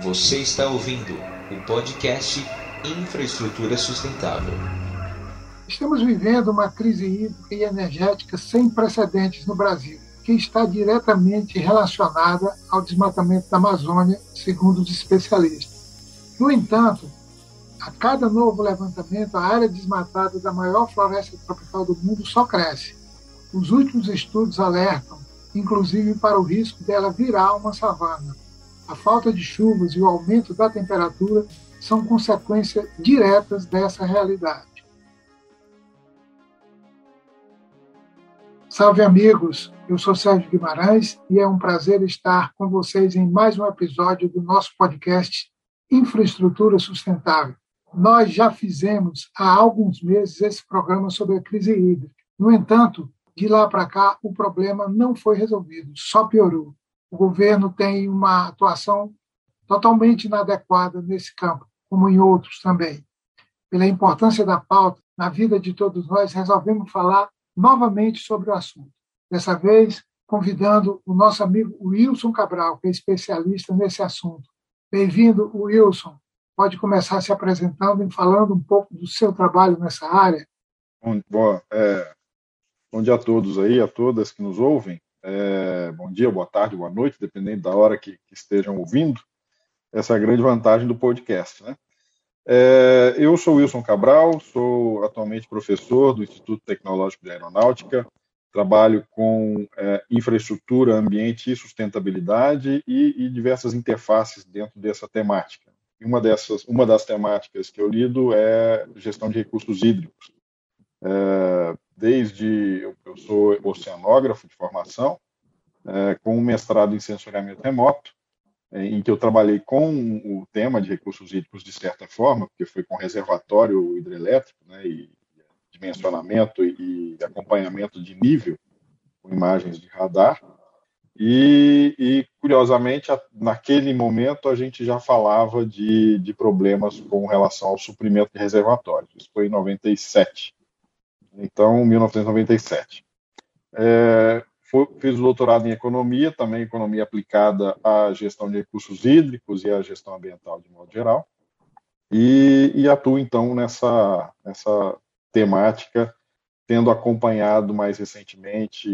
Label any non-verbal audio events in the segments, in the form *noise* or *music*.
Você está ouvindo o podcast Infraestrutura Sustentável. Estamos vivendo uma crise hídrica e energética sem precedentes no Brasil, que está diretamente relacionada ao desmatamento da Amazônia, segundo os especialistas. No entanto, a cada novo levantamento, a área desmatada da maior floresta tropical do mundo só cresce. Os últimos estudos alertam, inclusive, para o risco dela virar uma savana. A falta de chuvas e o aumento da temperatura são consequências diretas dessa realidade. Salve amigos, eu sou Sérgio Guimarães e é um prazer estar com vocês em mais um episódio do nosso podcast Infraestrutura Sustentável. Nós já fizemos há alguns meses esse programa sobre a crise hídrica. No entanto, de lá para cá, o problema não foi resolvido, só piorou. O governo tem uma atuação totalmente inadequada nesse campo, como em outros também. Pela importância da pauta na vida de todos nós, resolvemos falar novamente sobre o assunto. Dessa vez, convidando o nosso amigo Wilson Cabral, que é especialista nesse assunto. Bem-vindo, Wilson pode começar se apresentando e falando um pouco do seu trabalho nessa área. Bom, bom, é, bom dia a todos aí, a todas que nos ouvem. É, bom dia, boa tarde, boa noite, dependendo da hora que, que estejam ouvindo. Essa é a grande vantagem do podcast, né? É, eu sou Wilson Cabral, sou atualmente professor do Instituto Tecnológico de Aeronáutica, trabalho com é, infraestrutura, ambiente e sustentabilidade e, e diversas interfaces dentro dessa temática. Uma dessas, uma das temáticas que eu lido é gestão de recursos hídricos. É, desde eu, eu, sou oceanógrafo de formação, é, com um mestrado em sensoriamento remoto, é, em que eu trabalhei com o tema de recursos hídricos de certa forma, porque foi com reservatório hidrelétrico, né, e dimensionamento e, e acompanhamento de nível com imagens de radar. E, e, curiosamente, naquele momento a gente já falava de, de, problemas com relação ao suprimento de reservatórios. Isso foi em 97. Então, 1997. É, foi, fiz o doutorado em economia, também economia aplicada à gestão de recursos hídricos e à gestão ambiental de modo geral. E, e atuo, então, nessa, nessa temática, tendo acompanhado mais recentemente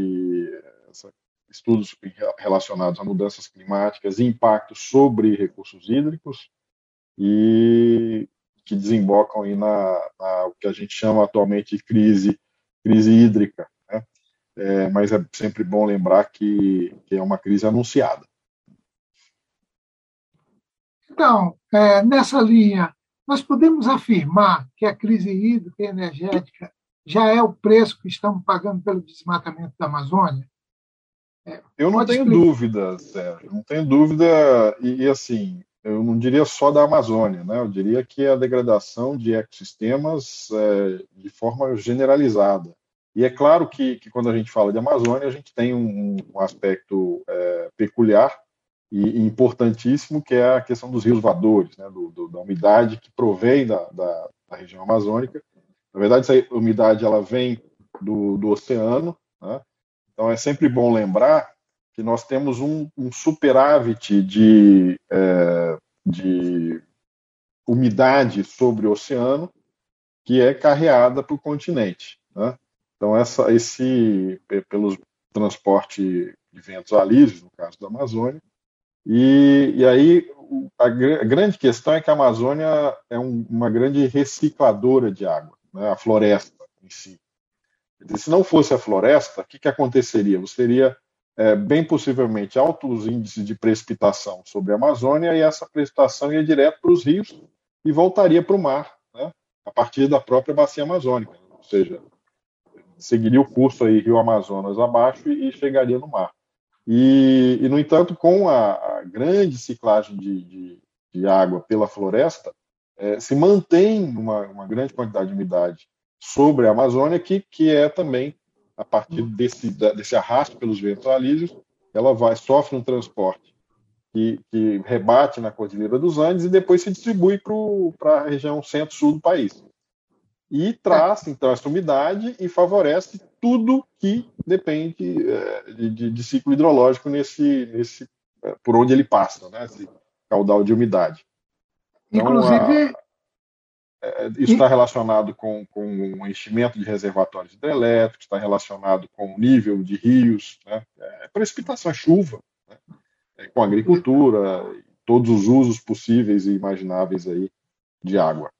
essa estudos relacionados a mudanças climáticas e impactos sobre recursos hídricos e que desembocam aí na, na o que a gente chama atualmente de crise, crise hídrica. Né? É, mas é sempre bom lembrar que, que é uma crise anunciada. Então, é, nessa linha, nós podemos afirmar que a crise hídrica e energética já é o preço que estamos pagando pelo desmatamento da Amazônia? Eu não tenho explicar. dúvida, Sérgio, não tenho dúvida, e, e, assim, eu não diria só da Amazônia, né? eu diria que a degradação de ecossistemas é, de forma generalizada. E é claro que, que, quando a gente fala de Amazônia, a gente tem um, um aspecto é, peculiar e, importantíssimo, que é a questão dos rios voadores, né? Do, do, da umidade que provém da, da, da, região amazônica. Na verdade, essa umidade ela vem do, do oceano, né? Então, é sempre bom lembrar que nós temos um, um superávit de, é, de umidade sobre o oceano que é carreada para o continente. Né? Então, essa, esse, pelos transporte de ventos alísios, no caso da Amazônia, e, e aí a, a, grande questão é que a Amazônia é um, uma grande recicladora de água, né? a floresta em si. Se não fosse a floresta, o que, que aconteceria? Você teria, é, bem possivelmente, altos índices de precipitação sobre a Amazônia e essa precipitação ia direto para os rios e voltaria para o mar, né, a partir da própria bacia amazônica. Ou seja, seguiria o curso aí Rio Amazonas abaixo e, e chegaria no mar. E, e, no entanto, com a, a grande ciclagem de, de, de, água pela floresta, é, se mantém uma, uma grande quantidade de umidade sobre a Amazônia, que, que é também, a partir desse, desse arrasto pelos ventos alísios, ela vai sofre um transporte que, que rebate na Cordilheira dos Andes e depois se distribui para a região centro-sul do país. E traz, então, essa umidade e favorece tudo que depende é, de, de, ciclo hidrológico nesse, nesse, é, por onde ele passa. Né? Se, caudal de umidade. Então, Inclusive. Isso está relacionado com, com o enchimento de reservatórios hidrelétricos, está relacionado com o nível de rios, né? é, precipitação, é chuva, né? é, com agricultura, todos os usos possíveis e imagináveis aí de água.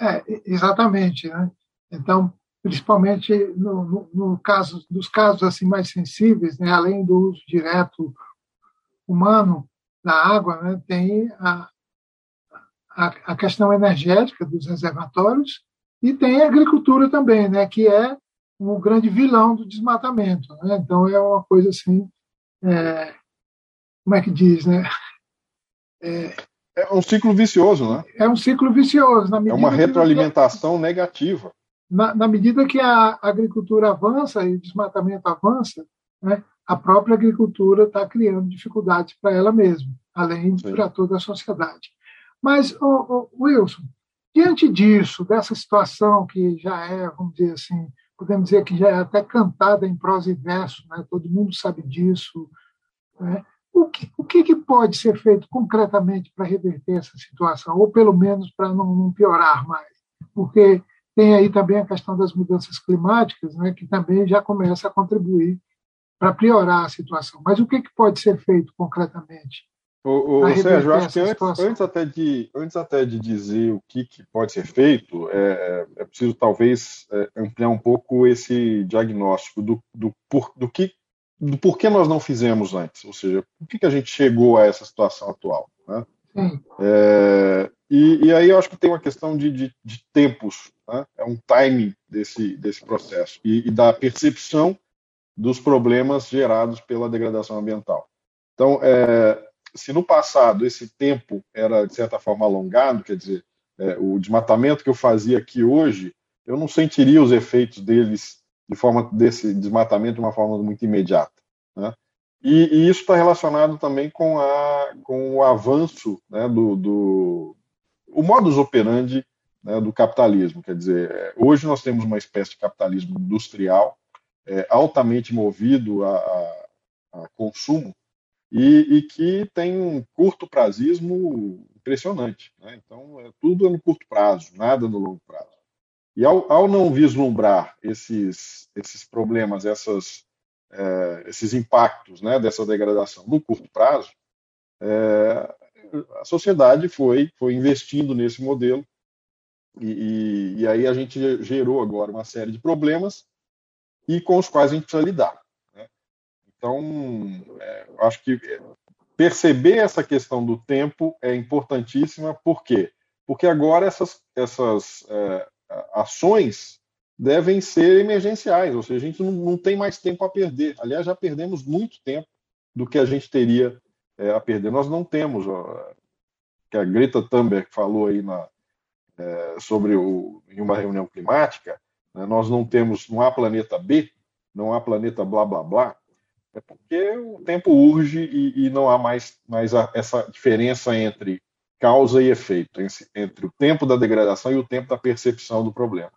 É, exatamente. Né? Então, principalmente no, no, no, caso dos casos assim mais sensíveis, né, além do uso direto humano da água, né, tem a, a, a, questão energética dos reservatórios e tem a agricultura também, né, que é o grande vilão do desmatamento. Né? Então é uma coisa assim, é, como é que diz, né? É, é um ciclo vicioso, né? É um ciclo vicioso. é uma retroalimentação que... negativa na, na, medida que a agricultura avança e o desmatamento avança, né, a própria agricultura está criando dificuldades para ela mesma, além para toda a sociedade. Mas, oh, oh, Wilson, diante disso, dessa situação que já é, vamos dizer assim, podemos dizer que já é até cantada em prosa e verso, né, todo mundo sabe disso, né, o que, o que, pode ser feito concretamente para reverter essa situação, ou pelo menos para não, não piorar mais? Porque tem aí também a questão das mudanças climáticas, né, que também já começa a contribuir para piorar a situação. Mas o que, que pode ser feito concretamente? O, o Sérgio, acho que antes, antes, até de, antes até de dizer o que, que pode ser feito, é, é preciso talvez é, ampliar um pouco esse diagnóstico do, do, por, do, que, do porquê nós não fizemos antes, ou seja, por que, que a gente chegou a essa situação atual. Né? É, e, e, aí eu acho que tem uma questão de, de, de tempos, né? é um timing desse, desse processo e, e, da percepção dos problemas gerados pela degradação ambiental. Então, é, se no passado esse tempo era, de certa forma, alongado, quer dizer, é, o desmatamento que eu fazia aqui hoje, eu não sentiria os efeitos deles de forma desse desmatamento de uma forma muito imediata. Né? E, e isso está relacionado também com, a, com o avanço né, do, do o modus operandi né, do capitalismo. Quer dizer, é, hoje nós temos uma espécie de capitalismo industrial é, altamente movido a, a, a consumo e, e, que tem um curto prazismo impressionante. Né? Então, é tudo no curto prazo, nada no longo prazo. E ao, ao não vislumbrar esses, esses problemas, essas é, esses impactos né, dessa degradação no curto prazo, é, a sociedade foi, foi investindo nesse modelo e, e, e, aí a gente gerou agora uma série de problemas e com os quais a gente precisa lidar. Então, é, acho que perceber essa questão do tempo é importantíssima, por quê? Porque agora essas, essas é, ações devem ser emergenciais, ou seja, a gente não, não tem mais tempo a perder. Aliás, já perdemos muito tempo do que a gente teria é, a perder. Nós não temos, ó, que a Greta Thunberg falou aí na, é, sobre o, em uma reunião climática, né, nós não temos, não há planeta B, não há planeta blá blá blá, é porque o tempo urge e, e não há mais, mais a, essa diferença entre causa e efeito, entre o tempo da degradação e o tempo da percepção do problema.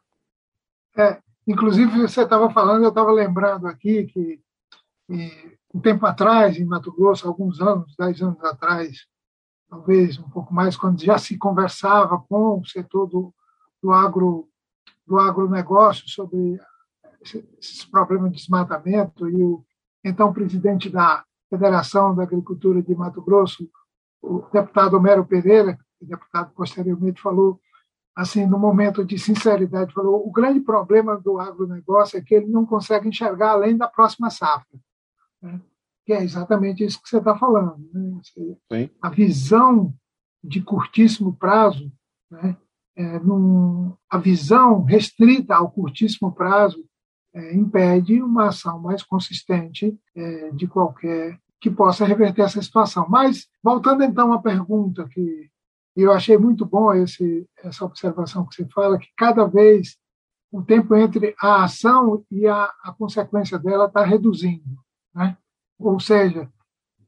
É, inclusive, você estava falando, eu estava lembrando aqui que, um tempo atrás, em Mato Grosso, alguns anos, dez anos atrás, talvez um pouco mais, quando já se conversava com o setor do, do, agro, do agronegócio sobre esses problemas de desmatamento, e o então presidente da Federação da Agricultura de Mato Grosso, o deputado Homero Pereira, que deputado posteriormente falou assim, no momento de sinceridade, falou: o grande problema do agronegócio é que ele não consegue enxergar além da próxima safra. Né? Que é exatamente isso que você está falando. Né? A visão de curtíssimo prazo, né? é, num, a visão restrita ao curtíssimo prazo, é, impede uma ação mais consistente é, de qualquer que possa reverter essa situação. Mas, voltando então à pergunta que eu achei muito bom esse, essa observação que você fala, que cada vez o tempo entre a ação e a, a consequência dela está reduzindo. Né? Ou seja,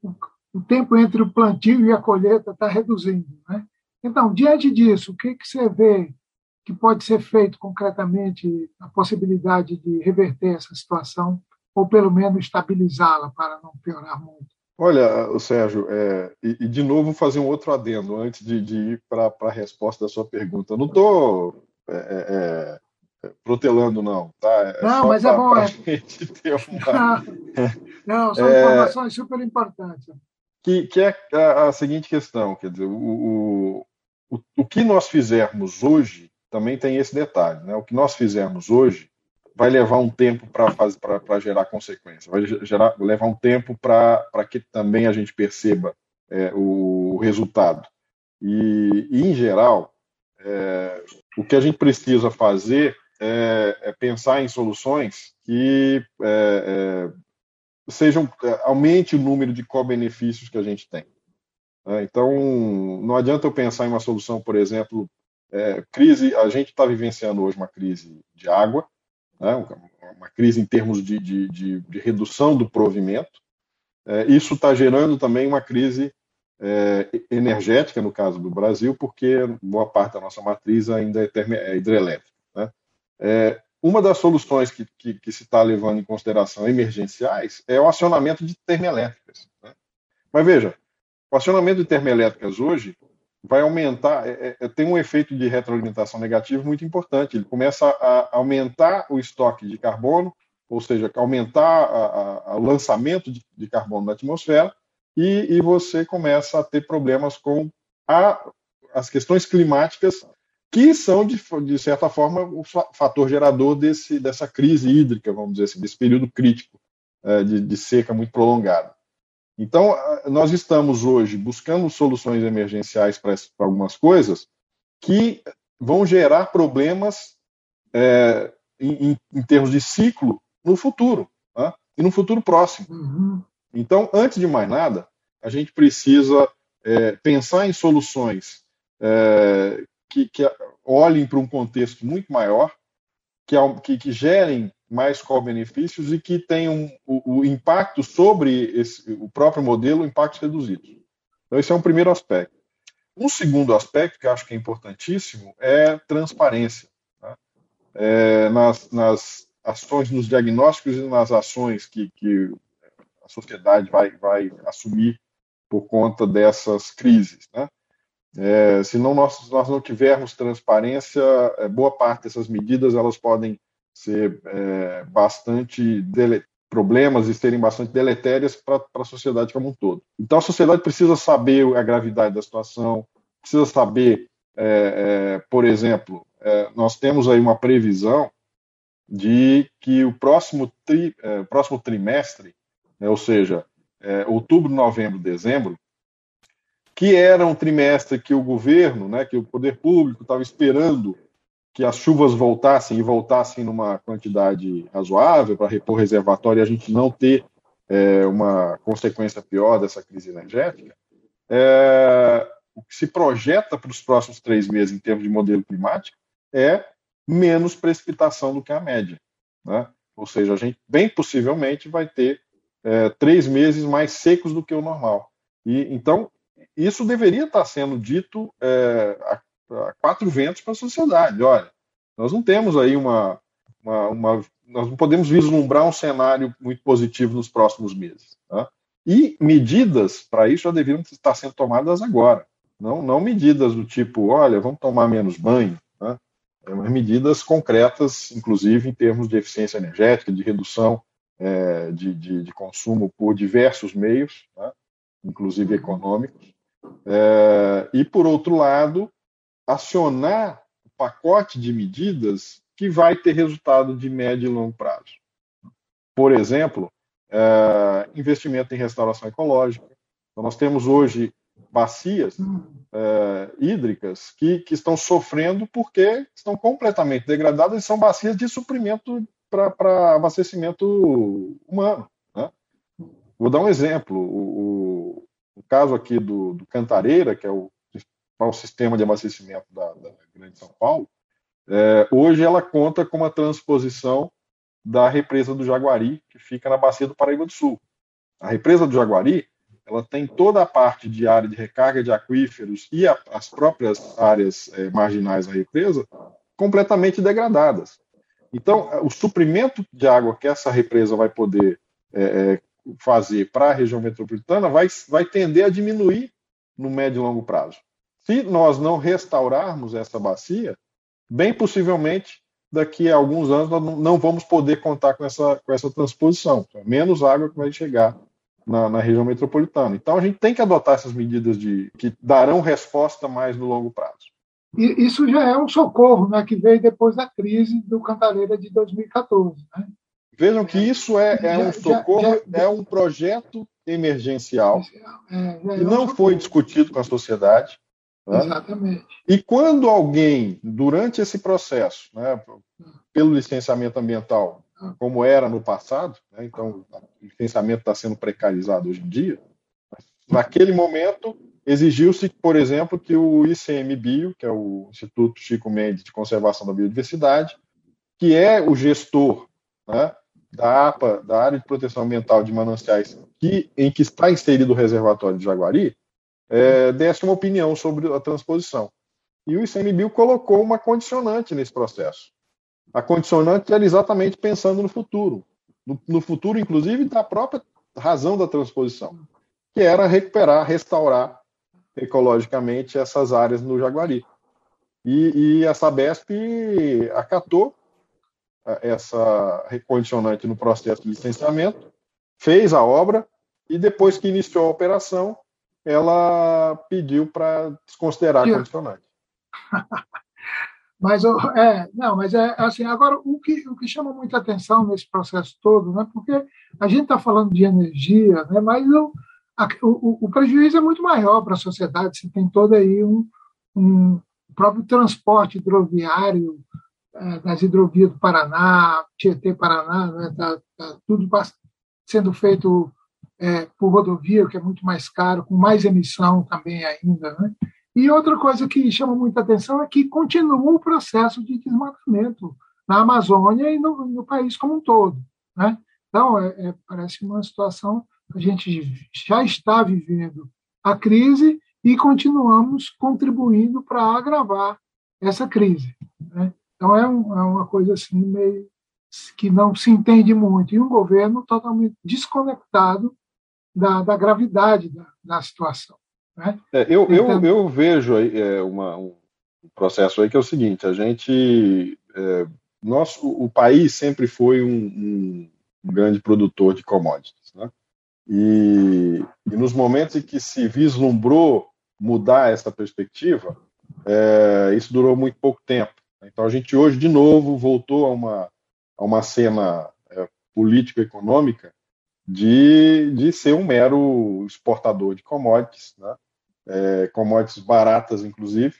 o, o, tempo entre o plantio e a colheita está reduzindo. Né? Então, diante disso, o que, que você vê que pode ser feito concretamente, a possibilidade de reverter essa situação, ou pelo menos estabilizá-la para não piorar muito? Olha, Sérgio, é, e, e, de novo fazer um outro adendo antes de, de ir para a resposta da sua pergunta. Eu não estou é, é, é, protelando, não. Tá? É não, mas pra, é bom. É. Gente ter *laughs* uma... não, são é. informações super importantes. Que, que é a, a, seguinte questão, quer dizer, o, o, o que nós fizermos hoje também tem esse detalhe, né? O que nós fizermos hoje vai levar um tempo para gerar consequência, vai gerar, levar um tempo para que também a gente perceba é, o, o, resultado. E, e em geral, é, o que a gente precisa fazer é, é pensar em soluções que é, é, sejam é, aumente o número de co-benefícios que a gente tem. Né? Então, não adianta eu pensar em uma solução, por exemplo, crise. A gente está vivenciando hoje uma crise de água, né, uma crise em termos de, de, de, de redução do provimento. É, isso está gerando também uma crise é, energética, no caso do Brasil, porque boa parte da nossa matriz ainda é, é hidrelétrica. Né? É, uma das soluções que, que, que se está levando em consideração emergenciais é o acionamento de termoelétricas. Né? Mas veja, o acionamento de termoelétricas hoje vai aumentar, é, é, tem um efeito de retroalimentação negativo muito importante. Ele começa a aumentar o estoque de carbono, ou seja, aumentar o lançamento de, de, carbono na atmosfera, e, e, você começa a ter problemas com a, as questões climáticas, que são, de, de certa forma, o fator gerador desse, dessa crise hídrica, vamos dizer assim, desse período crítico é, de, de seca muito prolongada. Então, nós estamos hoje buscando soluções emergenciais para algumas coisas que vão gerar problemas é, em, em, termos de ciclo no futuro, né? e no futuro próximo. Uhum. Então, antes de mais nada, a gente precisa é, pensar em soluções é, que, que, olhem para um contexto muito maior, que, que, que gerem mais co-benefícios e que tenham o, o impacto sobre esse, o próprio modelo, impactos reduzidos. Então, esse é um primeiro aspecto. Um segundo aspecto que acho que é importantíssimo é transparência. Tá? É, nas, nas, ações, nos diagnósticos e nas ações que, que a sociedade vai, vai assumir por conta dessas crises. Né? É, se não nós, nós não tivermos transparência, é, boa parte dessas medidas elas podem ser é, bastante dele, problemas e serem bastante deletérias para a sociedade como um todo. Então a sociedade precisa saber a gravidade da situação, precisa saber, é, é, por exemplo, é, nós temos aí uma previsão de que o próximo, tri, é, próximo trimestre, né, ou seja, é, outubro, novembro, dezembro, que era um trimestre que o governo, né, que o poder público estava esperando que as chuvas voltassem e voltassem numa quantidade razoável para repor reservatório e a gente não ter é, uma consequência pior dessa crise energética, é, o que se projeta para os próximos três meses em termos de modelo climático é menos precipitação do que a média. Né? Ou seja, a gente bem possivelmente vai ter é, três meses mais secos do que o normal. E então isso deveria estar sendo dito é, quatro ventos para a sociedade. Olha, nós não temos aí uma, uma, uma, nós não podemos vislumbrar um cenário muito positivo nos próximos meses. Tá? E medidas para isso já deveriam estar sendo tomadas agora. Não, não medidas do tipo, olha, vamos tomar menos banho. Tá? É, medidas concretas, inclusive em termos de eficiência energética, de redução é, de, de, de, consumo por diversos meios, tá? inclusive econômicos. É, e, por outro lado, acionar o pacote de medidas que vai ter resultado de médio e longo prazo. Por exemplo, é, investimento em restauração ecológica. Então, nós temos hoje bacias é, hídricas que, que estão sofrendo porque estão completamente degradadas e são bacias de suprimento para abastecimento humano. Né? Vou dar um exemplo. O, o, o caso aqui do, do, Cantareira, que é o ao sistema de abastecimento da, da Grande São Paulo, é, hoje ela conta com uma transposição da represa do Jaguari, que fica na bacia do Paraíba do Sul. A represa do Jaguari ela tem toda a parte de área de recarga de aquíferos e a, as próprias áreas é, marginais da represa completamente degradadas. Então, o suprimento de água que essa represa vai poder é, é fazer para a região metropolitana vai, vai tender a diminuir no médio e longo prazo. Se nós não restaurarmos essa bacia, bem possivelmente daqui a alguns anos nós não vamos poder contar com essa, com essa transposição. É menos água que vai chegar na, na, região metropolitana. Então a gente tem que adotar essas medidas de que darão resposta mais no longo prazo. E isso já é um socorro, né, que veio depois da crise do Cantareira de 2014. Né? Vejam que isso é, é um socorro, já, já, é um projeto emergencial é, que é não foi discutido com a sociedade. Né? Exatamente. E quando alguém, durante esse processo, né, pelo licenciamento ambiental, como era no passado, né, então o licenciamento está sendo precarizado hoje em dia, naquele momento exigiu-se, por exemplo, que o ICMBio, que é o Instituto Chico Mendes de Conservação da Biodiversidade, que é o gestor né, da APA, da Área de Proteção Ambiental de Mananciais, que, em que está inserido o reservatório de Jaguari, é, desse uma opinião sobre a transposição. E o ICMBio colocou uma condicionante nesse processo. A condicionante era exatamente pensando no futuro, no, no futuro, inclusive, da própria razão da transposição, que era recuperar, restaurar ecologicamente essas áreas no Jaguari. E, e a Sabesp acatou é, essa recondicionante no processo de licenciamento, fez a obra e depois que iniciou a operação, ela pediu para desconsiderar a condicionante. *laughs* Mas é, não, mas é assim. Agora, o que, o que chama muita atenção nesse processo todo, né? Porque a gente está falando de energia, né? Mas o, a, o, o, prejuízo é muito maior para a sociedade. Você tem todo aí um, um próprio transporte hidroviário é, das hidrovias do Paraná, Tietê Paraná, né? Tá, tá tudo sendo feito é, por rodovia, que é muito mais caro, com mais emissão também ainda, né? E outra coisa que chama muita atenção é que continua o processo de desmatamento na Amazônia e no, no país como um todo. Né? Então, é, é, parece uma situação a gente já está vivendo a crise e continuamos contribuindo para agravar essa crise. Né? Então, é, um, é uma coisa assim meio que não se entende muito. E um governo totalmente desconectado da, da gravidade da, da situação. Né? É, eu, então, eu, eu vejo aí, é, uma, um processo aí que é o seguinte: a gente. É, nosso, o país sempre foi um, um, grande produtor de commodities. Né? E, e, nos momentos em que se vislumbrou mudar essa perspectiva, é, isso durou muito pouco tempo. Então a gente hoje, de novo, voltou a uma, a uma cena é, político-econômica de, de ser um mero exportador de commodities, né? é, commodities baratas, inclusive,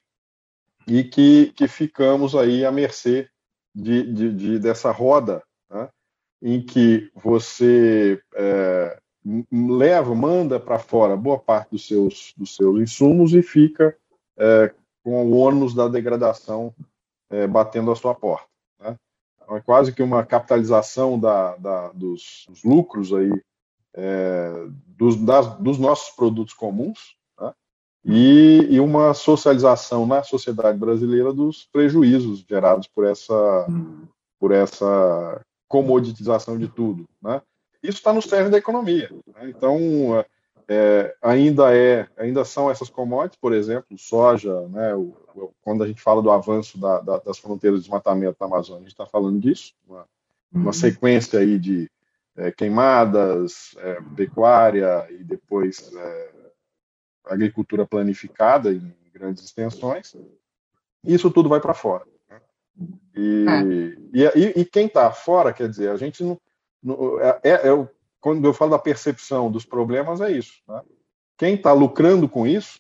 e que, que ficamos aí à mercê de, de, de dessa roda né, em que você é, leva, manda para fora boa parte dos seus, dos seus insumos e fica é, com o ônus da degradação é, batendo a sua porta. Né? É quase que uma capitalização da, da dos, dos, lucros aí, é, dos, das, dos nossos produtos comuns e, e, uma socialização na sociedade brasileira dos prejuízos gerados por essa, por essa comoditização de tudo. Né? Isso está no cerne da economia. Né? Então, é, ainda é, ainda são essas commodities, por exemplo, soja, né? O, o, quando a gente fala do avanço da, da, das fronteiras de desmatamento da Amazônia, a gente está falando disso, uma, uma uhum. sequência aí de é, queimadas, é, pecuária e depois é, agricultura planificada em grandes extensões, isso tudo vai para fora. Né? E, é. e, e, quem está fora, quer dizer, a gente não. é, é, é, quando eu falo da percepção dos problemas, é isso. Né? Quem está lucrando com isso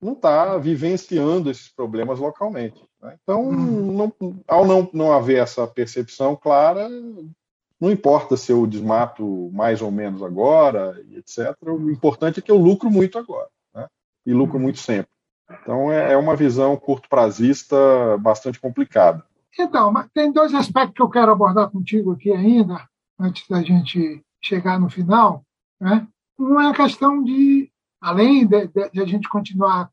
não está vivenciando esses problemas localmente. Né? Então, hum. não, ao não, não haver essa percepção clara, não importa se eu desmato mais ou menos agora, etc. O importante é que eu lucro muito agora e lucro muito sempre. Então é, é uma visão curto prazista bastante complicada. Então, mas tem dois aspectos que eu quero abordar contigo aqui ainda, antes da gente chegar no final. Né? Um é questão de, além de, de, de a gente continuar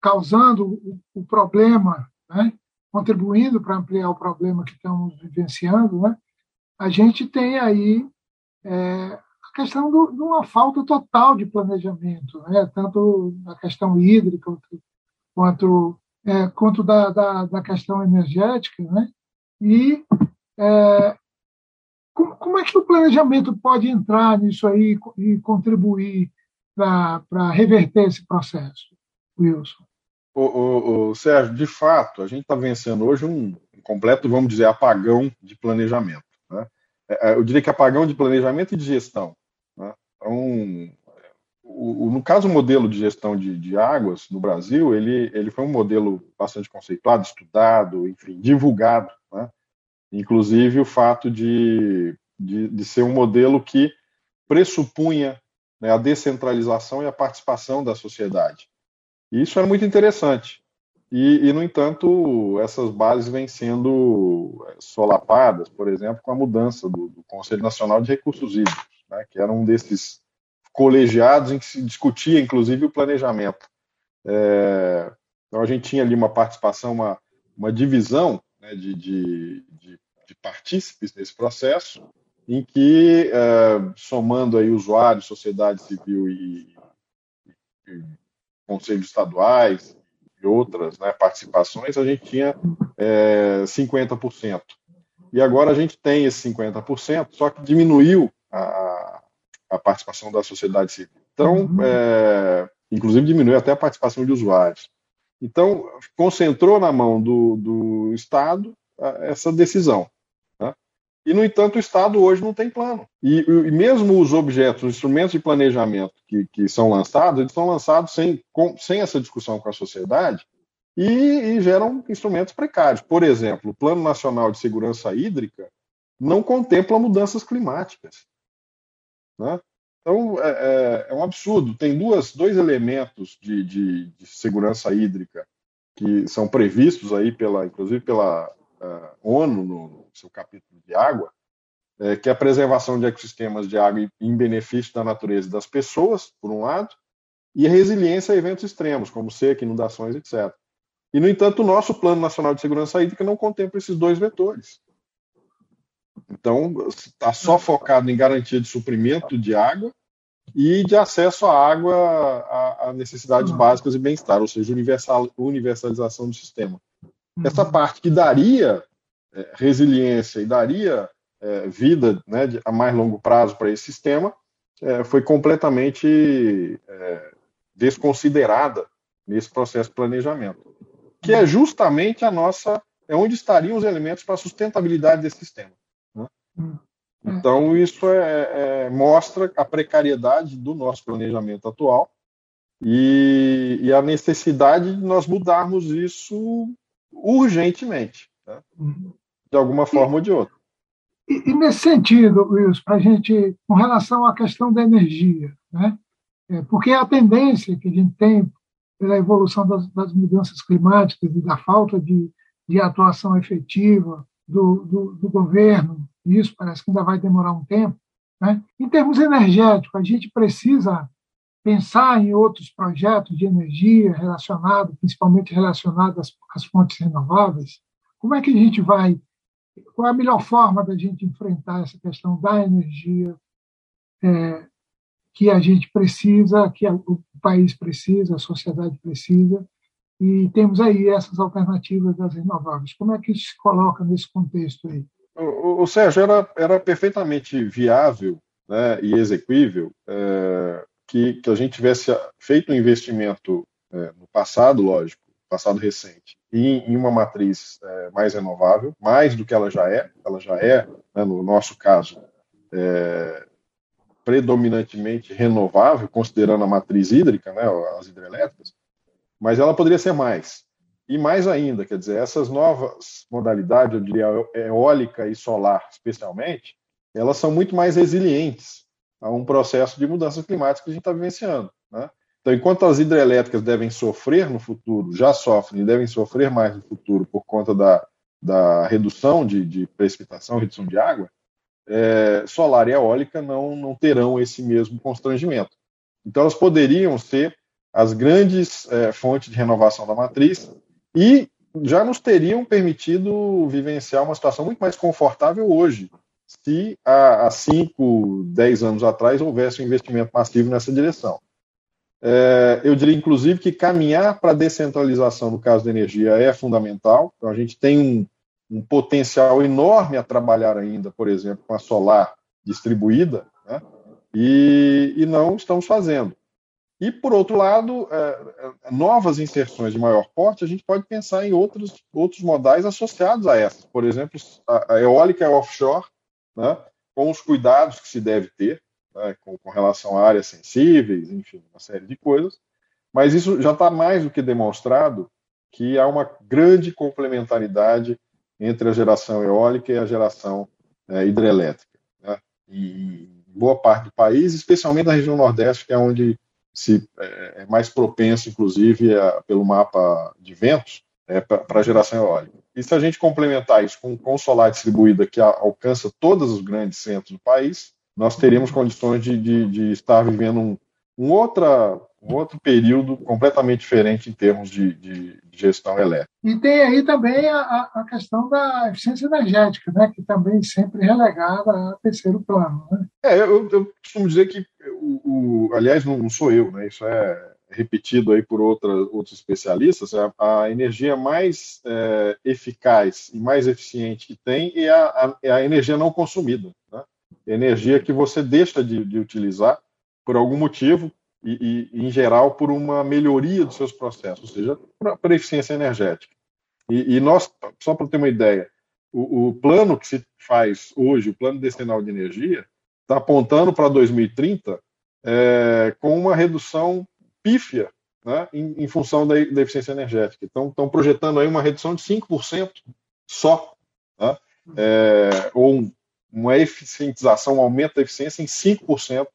causando o, o problema, né? contribuindo para ampliar o problema que estamos vivenciando, né? a gente tem aí é, a questão do, de uma falta total de planejamento, né? tanto na questão hídrica quanto, quanto, é, quanto da, da, da, questão energética. Né? E é, como, como, é que o planejamento pode entrar nisso aí e contribuir para reverter esse processo, Wilson? O, o, o, Sérgio, de fato, a gente está vencendo hoje um, completo, vamos dizer, apagão de planejamento. Né? É, é, eu diria que apagão de planejamento e de gestão. Né? Então, o, no caso, o modelo de gestão de, de, águas no Brasil, ele, ele foi um modelo bastante conceituado, estudado, enfim, divulgado. Né? Inclusive o fato de, de, de ser um modelo que pressupunha né, a descentralização e a participação da sociedade. E isso é muito interessante. E, e, no entanto, essas bases vêm sendo é, solapadas, por exemplo, com a mudança do, do Conselho Nacional de Recursos Hídricos, né, que era um desses colegiados em que se discutia, inclusive, o planejamento. É, então, a gente tinha ali uma participação, uma, uma divisão né, de, de, de, de, partícipes nesse processo, em que, é, somando aí usuários, sociedade civil e, e conselhos estaduais, e outras né, participações, a gente tinha é, 50%. E agora a gente tem esse 50%, só que diminuiu a, a participação da sociedade civil. Então, uhum. é, inclusive diminuiu até a participação de usuários. Então, concentrou na mão do, do Estado essa decisão. Né? E, no entanto, o Estado hoje não tem plano. E, e mesmo os objetos, os instrumentos de planejamento que, que são lançados, eles são lançados sem, com, sem essa discussão com a sociedade e, e geram instrumentos precários. Por exemplo, o Plano Nacional de Segurança Hídrica não contempla mudanças climáticas. Né? Então, é, é, é, um absurdo. Tem duas, dois elementos de, de, de, segurança hídrica que são previstos aí, pela, inclusive pela uh, ONU, no, no, seu capítulo de água, é, que é a preservação de ecossistemas de água em benefício da natureza e das pessoas, por um lado, e a resiliência a eventos extremos, como seca, inundações, etc. E, no entanto, o nosso Plano Nacional de Segurança Hídrica não contempla esses dois vetores. Então, está só focado em garantia de suprimento de água e de acesso à água a, a necessidades uhum. básicas e bem-estar, ou seja, universal, universalização do sistema. Uhum. Essa parte que daria é, resiliência e daria é, vida né, de, a mais longo prazo para esse sistema é, foi completamente é, desconsiderada nesse processo de planejamento, que é justamente a nossa, é onde estariam os elementos para a sustentabilidade desse sistema. Hum. Então, isso é, é, mostra a precariedade do nosso planejamento atual e, e, a necessidade de nós mudarmos isso urgentemente, né? Uhum. de alguma forma e, ou de outra. E, e nesse sentido, Wilson, para a gente, com relação à questão da energia, né? É, porque a tendência que a gente tem pela evolução das, das mudanças climáticas e da falta de, de atuação efetiva do, do, do governo isso parece que ainda vai demorar um tempo. Né? Em termos energéticos, a gente precisa pensar em outros projetos de energia relacionados, principalmente relacionados às, às fontes renováveis. Como é que a gente vai? Qual é a melhor forma da gente enfrentar essa questão da energia é, que a gente precisa, que o país precisa, a sociedade precisa, e temos aí essas alternativas das renováveis. Como é que isso se coloca nesse contexto aí? O, o Sérgio, era, era perfeitamente viável né, e exequível é, que, que a gente tivesse feito um investimento é, no passado, lógico, passado recente, em, em uma matriz é, mais renovável, mais do que ela já é. Ela já é, né, no nosso caso, é, predominantemente renovável, considerando a matriz hídrica, né, as hidrelétricas, mas ela poderia ser mais. E mais ainda, quer dizer, essas novas modalidades, eu diria eólica e solar especialmente, elas são muito mais resilientes a um processo de mudança climática que a gente está vivenciando. Né? Então, enquanto as hidrelétricas devem sofrer no futuro, já sofrem e devem sofrer mais no futuro por conta da, da redução de, de precipitação, redução de água, é, solar e eólica não, não terão esse mesmo constrangimento. Então, elas poderiam ser as grandes é, fontes de renovação da matriz e já nos teriam permitido vivenciar uma situação muito mais confortável hoje, se há 5, 10 anos atrás houvesse um investimento massivo nessa direção. É, eu diria, inclusive, que caminhar para a descentralização no caso da energia é fundamental. Então, a gente tem um, um potencial enorme a trabalhar ainda, por exemplo, com a solar distribuída, né? e, e, não estamos fazendo. E, por outro lado, é, é, novas inserções de maior porte, a gente pode pensar em outros, outros modais associados a essas. Por exemplo, a, eólica offshore, né? com os cuidados que se deve ter né, com, com, relação a áreas sensíveis, enfim, uma série de coisas. Mas isso já está mais do que demonstrado que há uma grande complementaridade entre a geração eólica e a geração é, hidrelétrica. Né? E boa parte do país, especialmente na região Nordeste, que é onde se é, é mais propenso, inclusive, a, pelo mapa de ventos, é, para a geração eólica. E se a gente complementar isso com, com solar distribuída, que a, alcança todos os grandes centros do país, nós teríamos condições de, de, de estar vivendo um, um, outra, um outro período completamente diferente em termos de, de, gestão elétrica. E tem aí também a, a, questão da eficiência energética, né, que também sempre relegada a terceiro plano. Né? É, eu, eu costumo dizer que, o, aliás, não, sou eu, né, isso é repetido aí por outra, outros especialistas, a, a energia mais é, eficaz e mais eficiente que tem é a, a, é a energia não consumida. Né? energia que você deixa de, de utilizar por algum motivo e, e, em geral, por uma melhoria dos seus processos, ou seja, para eficiência energética. E, e nós, só para ter uma ideia, o, o, plano que se faz hoje, o plano decenal de energia, está apontando para 2030 é, com uma redução pífia né, em, em, função da, da, eficiência energética. Então, estão projetando aí uma redução de 5% só, né, é, ou uma eficientização, um aumento da eficiência em 5%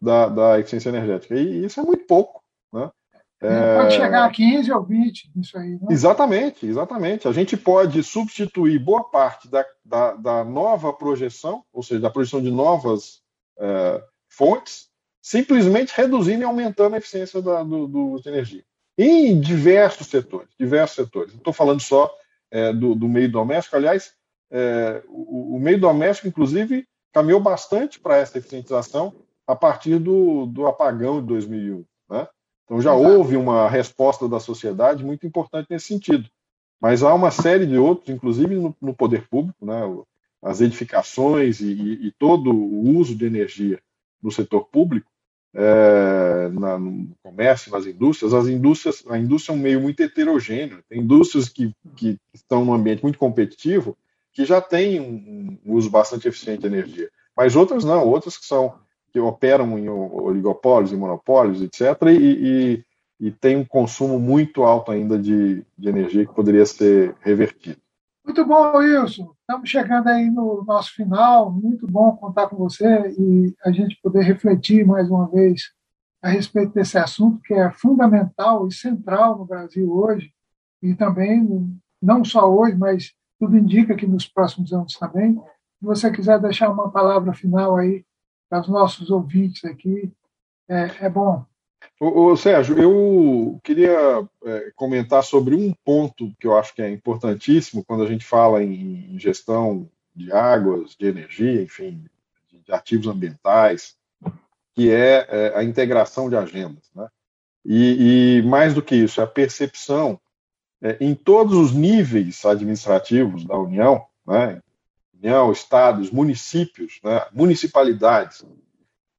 da, da eficiência energética. E isso é muito pouco. Né? É... Pode chegar a 15 ou 20, isso aí. Né? Exatamente, exatamente. A gente pode substituir boa parte da, da, da nova projeção, ou seja, da projeção de novas é, fontes, simplesmente reduzindo e aumentando a eficiência da, do, do, de energia. Em diversos setores, diversos setores. Não estou falando só é, do, do meio doméstico, aliás, é, o, o, meio doméstico, inclusive, caminhou bastante para essa eficientização a partir do, do apagão de 2001. Né? Então já Exato. houve uma resposta da sociedade muito importante nesse sentido. Mas há uma série de outros, inclusive no, no poder público, né? as edificações e, e, e, todo o uso de energia no setor público, é, na, no comércio, nas indústrias, as indústrias, a indústria é um meio muito heterogêneo. Tem indústrias que, que estão num ambiente muito competitivo que já têm um, um uso bastante eficiente de energia. Mas outras não, outras que são que operam em oligopólios, em monopólios, etc., e, e, e tem um consumo muito alto ainda de, de energia que poderia ser revertido. Muito bom, Wilson. Estamos chegando aí no nosso final. Muito bom contar com você e a gente poder refletir mais uma vez a respeito desse assunto que é fundamental e central no Brasil hoje e também não só hoje, mas tudo indica que nos próximos anos também. Se você quiser deixar uma palavra final aí para os nossos ouvintes aqui, é, é bom. Ô, ô, Sérgio, eu queria é, comentar sobre um ponto que eu acho que é importantíssimo quando a gente fala em, em gestão de águas, de energia, enfim, de, de ativos ambientais, que é, é, a integração de agendas. Né? E, e, mais do que isso, a percepção é, em todos os níveis administrativos da União, né, União, estados, municípios, né, municipalidades,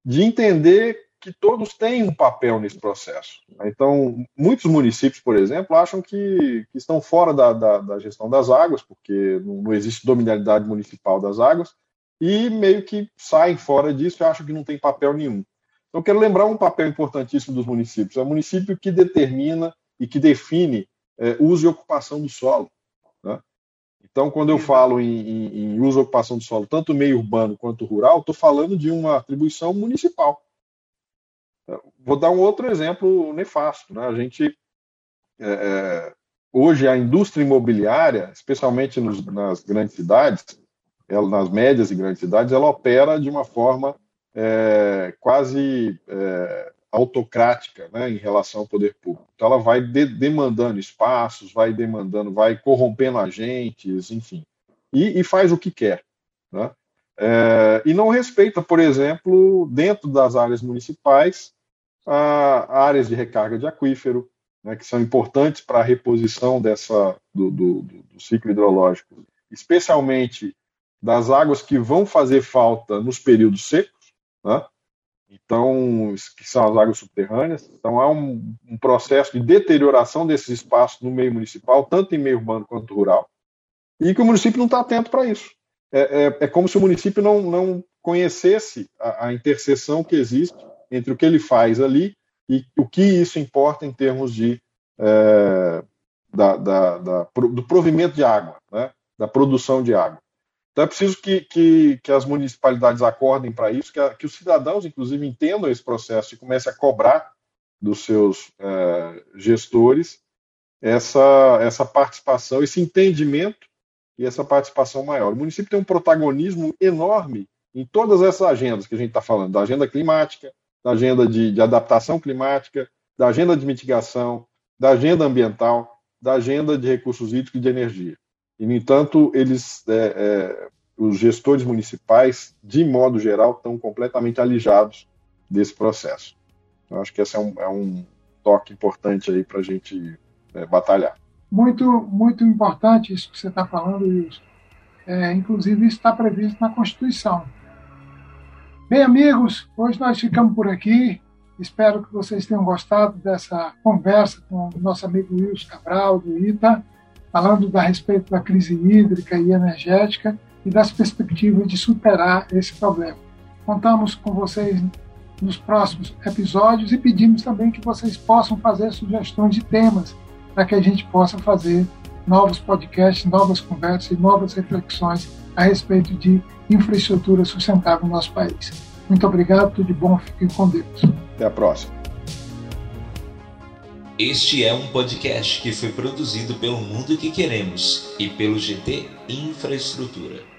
de entender que todos têm um papel nesse processo. Então, muitos municípios, por exemplo, acham que, que estão fora da, da, da, gestão das águas, porque não, existe dominalidade municipal das águas, e meio que saem fora disso e acham que não tem papel nenhum. Então, eu quero lembrar um papel importantíssimo dos municípios. É o município que determina e que define é, uso e ocupação do solo. Né? Então, quando eu falo em, em, em, uso e ocupação do solo, tanto meio urbano quanto rural, estou falando de uma atribuição municipal. Vou dar um outro exemplo nefasto. Né? A gente, é, é hoje, a indústria imobiliária, especialmente nos, nas grandes cidades, ela, nas médias e grandes cidades, ela opera de uma forma é, quase é, autocrática né, em relação ao poder público. Então, ela vai de demandando espaços, vai demandando, vai corrompendo agentes, enfim, e, e faz o que quer. Né? É, e não respeita, por exemplo, dentro das áreas municipais, a, áreas de recarga de aquífero, né, que são importantes para a reposição dessa, do, do, do, ciclo hidrológico, especialmente das águas que vão fazer falta nos períodos secos, né? então, que são as águas subterrâneas. Então, há um, um, processo de deterioração desses espaços no meio municipal, tanto em meio urbano quanto rural, e que o município não está atento para isso. É, é, é, como se o município não, não conhecesse a, a interseção que existe entre o que ele faz ali e o que isso importa em termos de é, da, da, da, do provimento de água, né, da produção de água. Então é preciso que, que, que as municipalidades acordem para isso, que, a, que, os cidadãos, inclusive, entendam esse processo e comecem a cobrar dos seus é, gestores essa, essa participação, esse entendimento e essa participação maior. O município tem um protagonismo enorme em todas essas agendas que a gente está falando, da agenda climática, da agenda de, de adaptação climática, da agenda de mitigação, da agenda ambiental, da agenda de recursos hídricos e de energia. E, no entanto, eles, é, é, os gestores municipais, de modo geral, estão completamente alijados desse processo. Eu acho que esse é um, é um toque importante aí para a gente é, batalhar. Muito, muito importante isso que você está falando, Wilson. É, inclusive, isso está previsto na Constituição. Bem, amigos, hoje nós ficamos por aqui. Espero que vocês tenham gostado dessa conversa com o nosso amigo Wilson Cabral, do ITA, falando a respeito da crise hídrica e energética e das perspectivas de superar esse problema. Contamos com vocês nos próximos episódios e pedimos também que vocês possam fazer sugestões de temas para que a gente possa fazer novos podcasts, novas conversas e novas reflexões a respeito de infraestrutura sustentável no nosso país. Muito obrigado, tudo de bom, fiquem com Deus. Até a próxima. Este é um podcast que foi produzido pelo Mundo que Queremos e pelo GT Infraestrutura.